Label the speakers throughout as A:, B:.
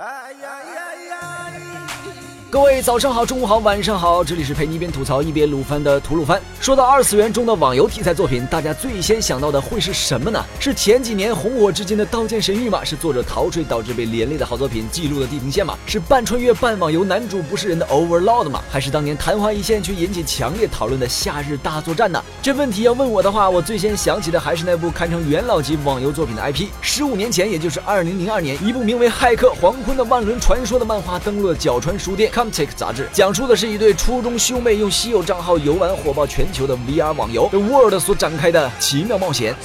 A: Ah, ay, ay. 各位早上好，中午好，晚上好，这里是陪你一边吐槽一边撸番的吐鲁番。说到二次元中的网游题材作品，大家最先想到的会是什么呢？是前几年红火至今的《刀剑神域》吗？是作者逃税导致被连累的好作品《记录的地平线》吗？是半穿越半网游男主不是人的 Overlord 吗？还是当年昙花一现却引起强烈讨论的《夏日大作战》呢？这问题要问我的话，我最先想起的还是那部堪称元老级网游作品的 IP。十五年前，也就是二零零二年，一部名为《骇客黄昏的万轮传说》的漫画登陆了角川书店。Comtech 杂志讲述的是一对初中兄妹用稀有账号游玩火爆全球的 VR 网游 The World 所展开的奇妙冒险。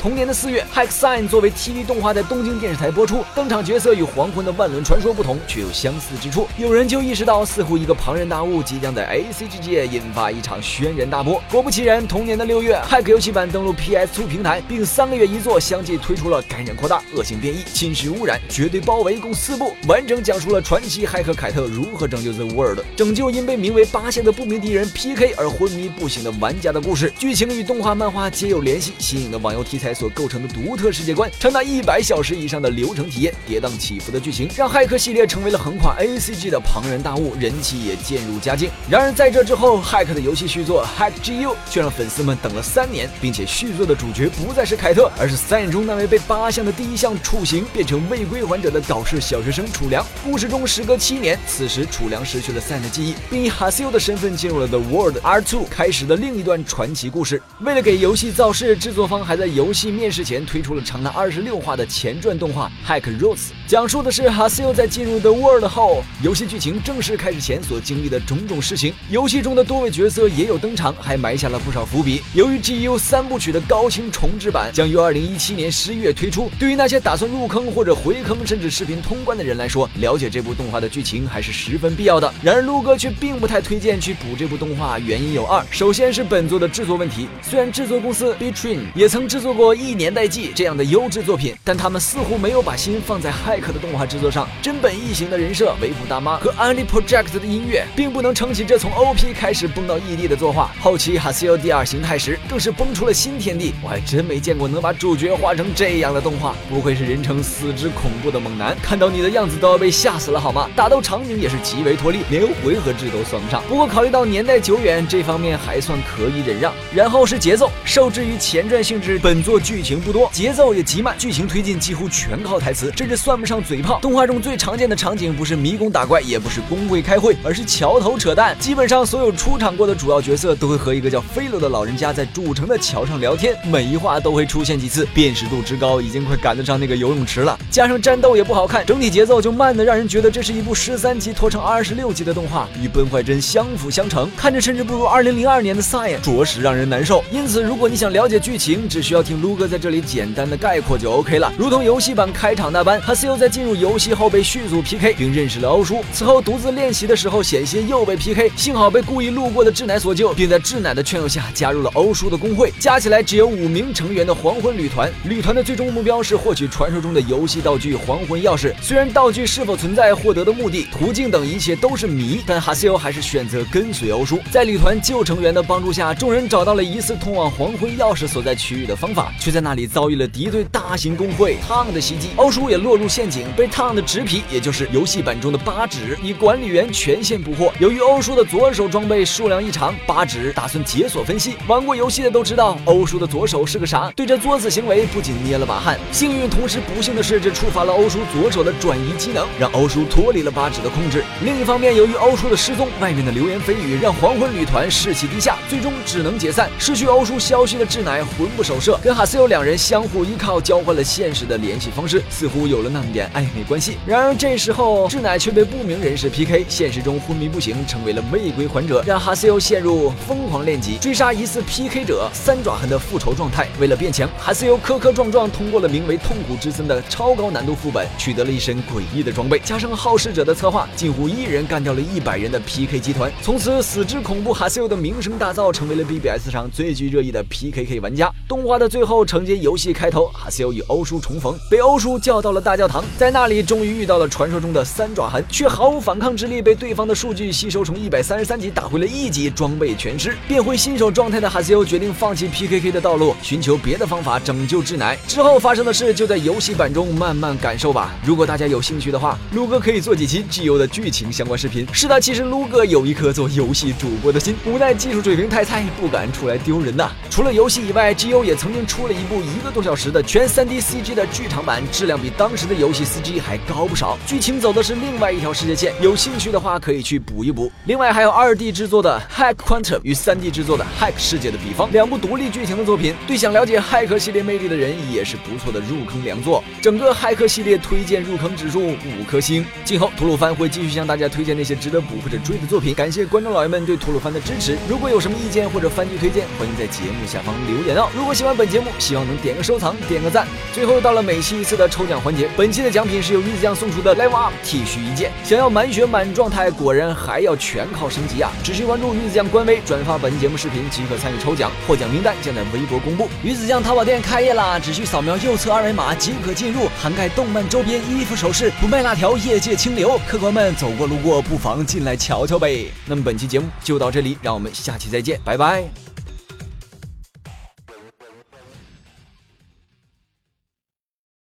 A: 同年的四月，《Hack Sign》作为 TV 动画在东京电视台播出，登场角色与《黄昏的万轮传说》不同，却有相似之处。有人就意识到，似乎一个庞然大物即将在 ACG 界引发一场轩然大波。果不其然，同年的六月，《Hack》游戏版登陆 PS2 平台，并三个月一作，相继推出了感染扩大、恶性变异、侵蚀污染、绝对包围共四部，完整讲述了传奇骇客凯特如何拯救 The World，拯救因被名为八线的不明敌人 PK 而昏迷不醒的玩家的故事。剧情与动画、漫画皆有联系，新颖的网游题材。所构成的独特世界观，长达一百小时以上的流程体验，跌宕起伏的剧情，让骇客系列成为了横跨 ACG 的庞然大物，人气也渐入佳境。然而在这之后，骇客的游戏续作《Hack GU》却让粉丝们等了三年，并且续作的主角不再是凯特，而是三眼中那位被八项的第一项处刑变成未归还者的导师小学生楚良。故事中时隔七年，此时楚良失去了赛的记忆，并以哈西欧的身份进入了 The World R2，开始的另一段传奇故事。为了给游戏造势，制作方还在游戏戏面世前推出了长达二十六话的前传动画《Hack Roots》，讲述的是哈西欧在进入 The World 后，游戏剧情正式开始前所经历的种种事情。游戏中的多位角色也有登场，还埋下了不少伏笔。由于 GU 三部曲的高清重制版将于二零一七年十一月推出，对于那些打算入坑或者回坑甚至视频通关的人来说，了解这部动画的剧情还是十分必要的。然而陆哥却并不太推荐去补这部动画，原因有二：首先是本作的制作问题，虽然制作公司 Betrain 也曾制作过一年。代记这样的优质作品，但他们似乎没有把心放在骇客的动画制作上。真本异形的人设、维普大妈和 a n l y Project 的音乐，并不能撑起这从 OP 开始崩到 ED 的作画。后期哈西欧第二形态时，更是崩出了新天地。我还真没见过能把主角画成这样的动画，不愧是人称死之恐怖的猛男。看到你的样子都要被吓死了好吗？打斗场景也是极为脱力，连回合制都算不上。不过考虑到年代久远，这方面还算可以忍让。然后是节奏，受制于前传性质，本作剧情。不多，节奏也极慢，剧情推进几乎全靠台词，甚至算不上嘴炮。动画中最常见的场景不是迷宫打怪，也不是工会开会，而是桥头扯淡。基本上所有出场过的主要角色都会和一个叫飞罗的老人家在主城的桥上聊天，每一话都会出现几次，辨识度之高，已经快赶得上那个游泳池了。加上战斗也不好看，整体节奏就慢的让人觉得这是一部十三集拖成二十六集的动画，与《崩坏真》相辅相成，看着甚至不如二零零二年的《Sign》，着实让人难受。因此，如果你想了解剧情，只需要听卢哥在这。里简单的概括就 OK 了，如同游戏版开场那般，哈西欧在进入游戏后被续组 PK，并认识了欧叔。此后独自练习的时候险些又被 PK，幸好被故意路过的志乃所救，并在志乃的劝诱下加入了欧叔的工会。加起来只有五名成员的黄昏旅团，旅团的最终目标是获取传说中的游戏道具黄昏钥匙。虽然道具是否存在、获得的目的、途径等一切都是谜，但哈西欧还是选择跟随欧叔。在旅团旧成员的帮助下，众人找到了疑似通往黄昏钥匙所在区域的方法，却在那里。遭遇了敌对大型工会烫的袭击，欧叔也落入陷阱，被烫的纸皮，也就是游戏版中的八指，以管理员权限捕获。由于欧叔的左手装备数量异常，八指打算解锁分析。玩过游戏的都知道，欧叔的左手是个啥？对这作死行为不仅捏了把汗。幸运同时不幸的是，这触发了欧叔左手的转移机能，让欧叔脱离了八指的控制。另一方面，由于欧叔的失踪，外面的流言蜚语让黄昏旅团士气低下，最终只能解散。失去欧叔消息的智乃魂不守舍，跟哈斯欧两人。相互依靠，交换了现实的联系方式，似乎有了那么点暧昧关系。然而这时候，志乃却被不明人士 PK，现实中昏迷不醒，成为了未归还者，让哈西欧陷入疯狂练级，追杀疑似 PK 者三爪痕的复仇状态。为了变强，哈西欧磕磕撞撞通过了名为“痛苦之森”的超高难度副本，取得了一身诡异的装备，加上好事者的策划，近乎一人干掉了一百人的 PK 集团。从此，死之恐怖哈西欧的名声大噪，成为了 BBS 上最具热议的 PKK 玩家。动画的最后。后承接游戏开头，哈西欧与欧叔重逢，被欧叔叫到了大教堂，在那里终于遇到了传说中的三爪痕，却毫无反抗之力，被对方的数据吸收，从一百三十三级打回了一级，装备全失，变回新手状态的哈西欧决定放弃 PKK 的道路，寻求别的方法拯救智乃。之后发生的事就在游戏版中慢慢感受吧。如果大家有兴趣的话，撸哥可以做几期 G U 的剧情相关视频。是的，其实撸哥有一颗做游戏主播的心，无奈技术水平太菜，不敢出来丢人呐。除了游戏以外，G U 也曾经出出了一部一个多小时的全 3D CG 的剧场版，质量比当时的游戏 CG 还高不少。剧情走的是另外一条世界线，有兴趣的话可以去补一补。另外还有 2D 制作的 Hack Quantum 与 3D 制作的 Hack 世界的比方，两部独立剧情的作品，对想了解骇客系列魅力的人也是不错的入坑良作。整个骇客系列推荐入坑指数五颗星。今后吐鲁番会继续向大家推荐那些值得补或者追的作品。感谢观众老爷们对吐鲁番的支持。如果有什么意见或者番剧推荐，欢迎在节目下方留言哦。如果喜欢本节目，希望能点个收藏，点个赞。最后到了每期一次的抽奖环节，本期的奖品是由鱼子酱送出的 Level Up T 恤一件。想要满血满状态，果然还要全靠升级啊！只需关注鱼子酱官微，转发本节目视频即可参与抽奖，获奖名单将在微博公布。鱼子酱淘宝店开业啦，只需扫描右侧二维码即可进入，涵盖动漫周边、衣服、首饰，不卖辣条，业界清流。客官们走过路过，不妨进来瞧瞧呗。那么本期节目就到这里，让我们下期再见，拜拜。